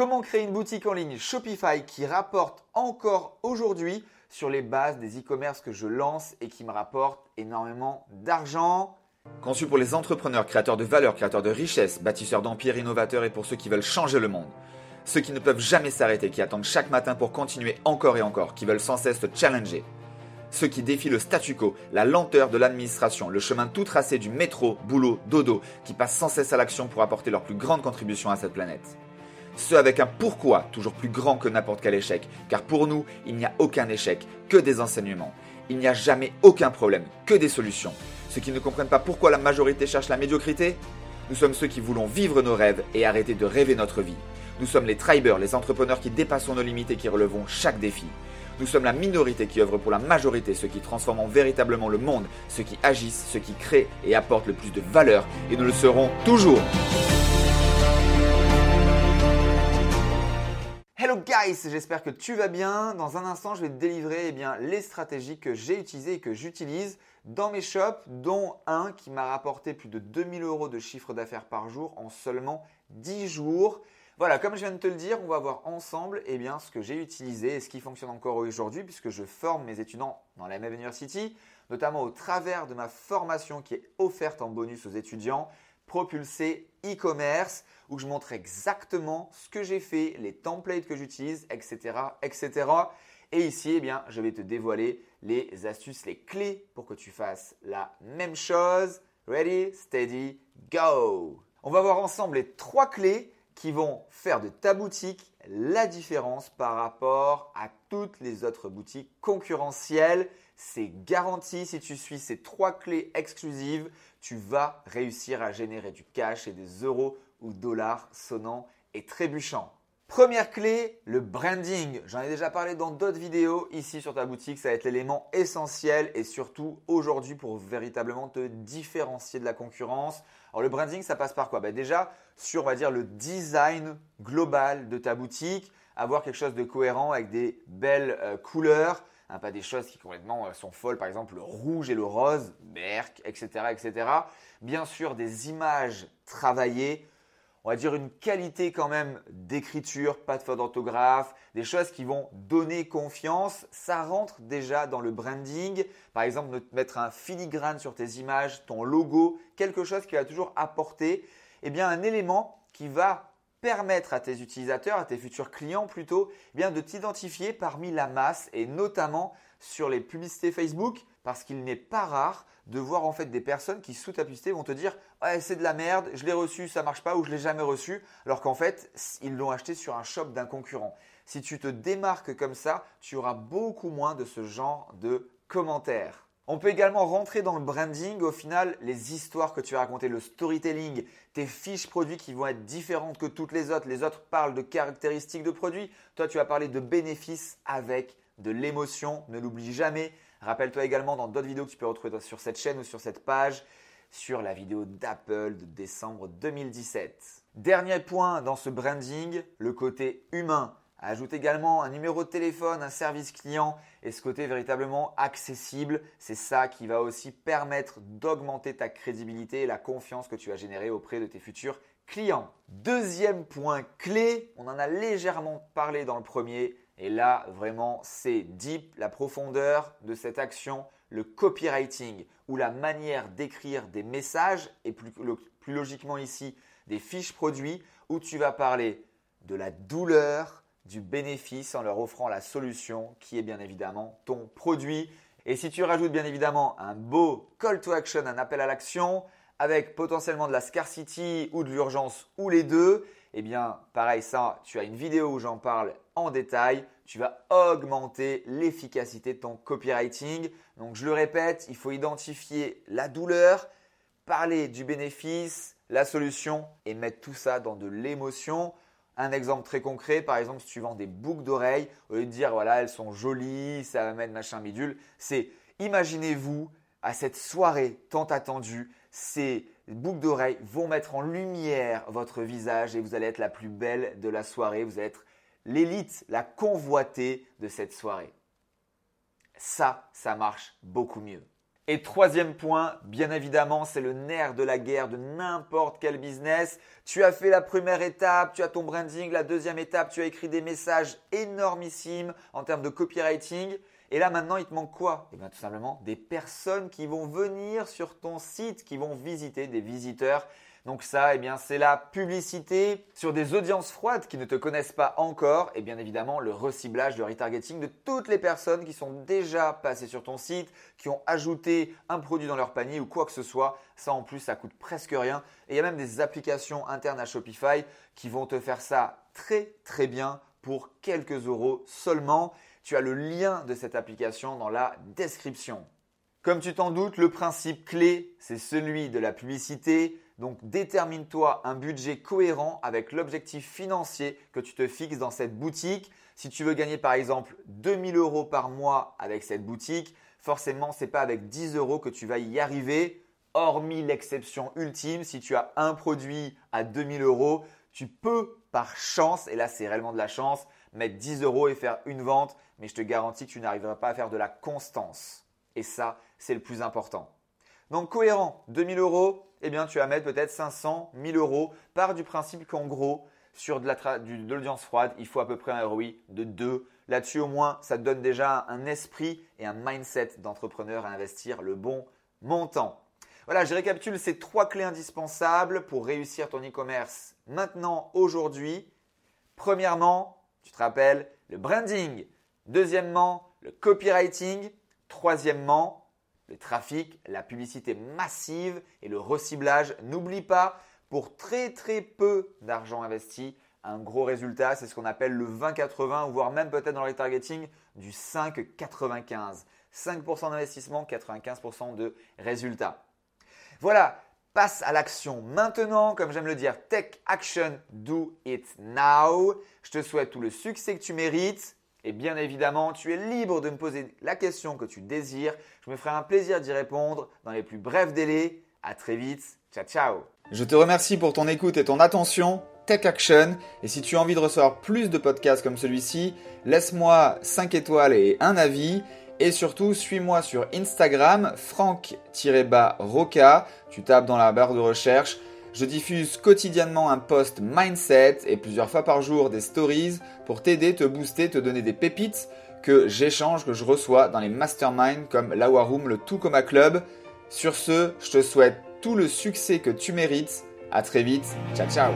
Comment créer une boutique en ligne Shopify qui rapporte encore aujourd'hui sur les bases des e-commerce que je lance et qui me rapporte énormément d'argent Conçu pour les entrepreneurs, créateurs de valeur, créateurs de richesse, bâtisseurs d'empires, innovateurs et pour ceux qui veulent changer le monde. Ceux qui ne peuvent jamais s'arrêter, qui attendent chaque matin pour continuer encore et encore, qui veulent sans cesse se challenger. Ceux qui défient le statu quo, la lenteur de l'administration, le chemin tout tracé du métro, boulot, dodo, qui passent sans cesse à l'action pour apporter leur plus grande contribution à cette planète. Ceux avec un pourquoi toujours plus grand que n'importe quel échec, car pour nous, il n'y a aucun échec, que des enseignements. Il n'y a jamais aucun problème, que des solutions. Ceux qui ne comprennent pas pourquoi la majorité cherche la médiocrité Nous sommes ceux qui voulons vivre nos rêves et arrêter de rêver notre vie. Nous sommes les tribers, les entrepreneurs qui dépassons nos limites et qui relevons chaque défi. Nous sommes la minorité qui œuvre pour la majorité, ceux qui transforment véritablement le monde, ceux qui agissent, ceux qui créent et apportent le plus de valeur, et nous le serons toujours. Guys, j'espère que tu vas bien. Dans un instant, je vais te délivrer eh bien, les stratégies que j'ai utilisées et que j'utilise dans mes shops, dont un qui m'a rapporté plus de 2000 euros de chiffre d'affaires par jour en seulement 10 jours. Voilà, comme je viens de te le dire, on va voir ensemble eh bien, ce que j'ai utilisé et ce qui fonctionne encore aujourd'hui puisque je forme mes étudiants dans la même University, notamment au travers de ma formation qui est offerte en bonus aux étudiants propulsé e-commerce où je montre exactement ce que j'ai fait, les templates que j'utilise, etc., etc. Et ici, eh bien, je vais te dévoiler les astuces, les clés pour que tu fasses la même chose. Ready, steady, go. On va voir ensemble les trois clés qui vont faire de ta boutique la différence par rapport à toutes les autres boutiques concurrentielles. C'est garanti, si tu suis ces trois clés exclusives, tu vas réussir à générer du cash et des euros ou dollars sonnants et trébuchants. Première clé, le branding. J'en ai déjà parlé dans d'autres vidéos ici sur ta boutique. Ça va être l'élément essentiel et surtout aujourd'hui pour véritablement te différencier de la concurrence. Alors le branding, ça passe par quoi? Bah, Déjà sur, on va dire, le design global de ta boutique, avoir quelque chose de cohérent avec des belles euh, couleurs, Hein, pas des choses qui complètement euh, sont folles, par exemple le rouge et le rose, berk, etc., etc. Bien sûr, des images travaillées, on va dire une qualité quand même d'écriture, pas de faute d'orthographe, des choses qui vont donner confiance. Ça rentre déjà dans le branding. Par exemple, mettre un filigrane sur tes images, ton logo, quelque chose qui va toujours apporter eh bien, un élément qui va permettre à tes utilisateurs, à tes futurs clients plutôt, eh bien de t'identifier parmi la masse et notamment sur les publicités Facebook parce qu'il n'est pas rare de voir en fait des personnes qui sous ta publicité vont te dire ouais, c'est de la merde, je l'ai reçu, ça marche pas ou je l'ai jamais reçu alors qu'en fait ils l'ont acheté sur un shop d'un concurrent. Si tu te démarques comme ça, tu auras beaucoup moins de ce genre de commentaires. On peut également rentrer dans le branding, au final, les histoires que tu as racontées, le storytelling, tes fiches produits qui vont être différentes que toutes les autres. Les autres parlent de caractéristiques de produits. Toi, tu vas parler de bénéfices avec de l'émotion. Ne l'oublie jamais. Rappelle-toi également dans d'autres vidéos que tu peux retrouver sur cette chaîne ou sur cette page, sur la vidéo d'Apple de décembre 2017. Dernier point dans ce branding, le côté humain. Ajoute également un numéro de téléphone, un service client et ce côté véritablement accessible. C'est ça qui va aussi permettre d'augmenter ta crédibilité et la confiance que tu as générée auprès de tes futurs clients. Deuxième point clé, on en a légèrement parlé dans le premier et là vraiment c'est deep, la profondeur de cette action, le copywriting ou la manière d'écrire des messages et plus, logiquement ici des fiches produits où tu vas parler de la douleur, du bénéfice en leur offrant la solution qui est bien évidemment ton produit. Et si tu rajoutes bien évidemment un beau call to action, un appel à l'action, avec potentiellement de la scarcity ou de l'urgence ou les deux, eh bien pareil ça, tu as une vidéo où j'en parle en détail, tu vas augmenter l'efficacité de ton copywriting. Donc je le répète, il faut identifier la douleur, parler du bénéfice, la solution et mettre tout ça dans de l'émotion. Un exemple très concret, par exemple, si tu vends des boucles d'oreilles, au lieu de dire voilà, elles sont jolies, ça amène machin bidule, c'est imaginez-vous à cette soirée tant attendue, ces boucles d'oreilles vont mettre en lumière votre visage et vous allez être la plus belle de la soirée, vous allez être l'élite, la convoitée de cette soirée. Ça, ça marche beaucoup mieux. Et troisième point, bien évidemment, c'est le nerf de la guerre de n'importe quel business. Tu as fait la première étape, tu as ton branding, la deuxième étape, tu as écrit des messages énormissimes en termes de copywriting. Et là maintenant, il te manque quoi? Eh bien tout simplement des personnes qui vont venir sur ton site, qui vont visiter, des visiteurs. Donc ça, eh bien, c'est la publicité sur des audiences froides qui ne te connaissent pas encore et bien évidemment le reciblage, le retargeting de toutes les personnes qui sont déjà passées sur ton site, qui ont ajouté un produit dans leur panier ou quoi que ce soit. Ça en plus, ça coûte presque rien. Et il y a même des applications internes à Shopify qui vont te faire ça très très bien pour quelques euros seulement. Tu as le lien de cette application dans la description. Comme tu t'en doutes, le principe clé, c'est celui de la publicité. Donc détermine-toi un budget cohérent avec l'objectif financier que tu te fixes dans cette boutique. Si tu veux gagner par exemple 2000 euros par mois avec cette boutique, forcément ce n'est pas avec 10 euros que tu vas y arriver. Hormis l'exception ultime, si tu as un produit à 2000 euros, tu peux par chance, et là c'est réellement de la chance, mettre 10 euros et faire une vente, mais je te garantis que tu n'arriveras pas à faire de la constance. Et ça, c'est le plus important. Donc cohérent, 2000 euros, eh bien tu vas mettre peut-être 500, 1000 euros. Par du principe qu'en gros, sur de l'audience froide, il faut à peu près un ROI de 2. Là-dessus, au moins, ça te donne déjà un esprit et un mindset d'entrepreneur à investir le bon montant. Voilà, je récapitule ces trois clés indispensables pour réussir ton e-commerce maintenant, aujourd'hui. Premièrement, tu te rappelles, le branding. Deuxièmement, le copywriting. Troisièmement, le trafic, la publicité massive et le reciblage. N'oublie pas, pour très très peu d'argent investi, un gros résultat, c'est ce qu'on appelle le 20-80, voire même peut-être dans le retargeting du 5-95. 5% d'investissement, 95% de résultats. Voilà, passe à l'action maintenant, comme j'aime le dire, take action, do it now. Je te souhaite tout le succès que tu mérites. Et bien évidemment, tu es libre de me poser la question que tu désires. Je me ferai un plaisir d'y répondre dans les plus brefs délais. À très vite. Ciao, ciao. Je te remercie pour ton écoute et ton attention. Take Action. Et si tu as envie de recevoir plus de podcasts comme celui-ci, laisse-moi 5 étoiles et un avis. Et surtout, suis-moi sur Instagram, franck-roca. Tu tapes dans la barre de recherche. Je diffuse quotidiennement un post mindset et plusieurs fois par jour des stories pour t'aider, te booster, te donner des pépites que j'échange, que je reçois dans les masterminds comme la Waroom, le Tout Coma Club. Sur ce, je te souhaite tout le succès que tu mérites. À très vite. Ciao ciao.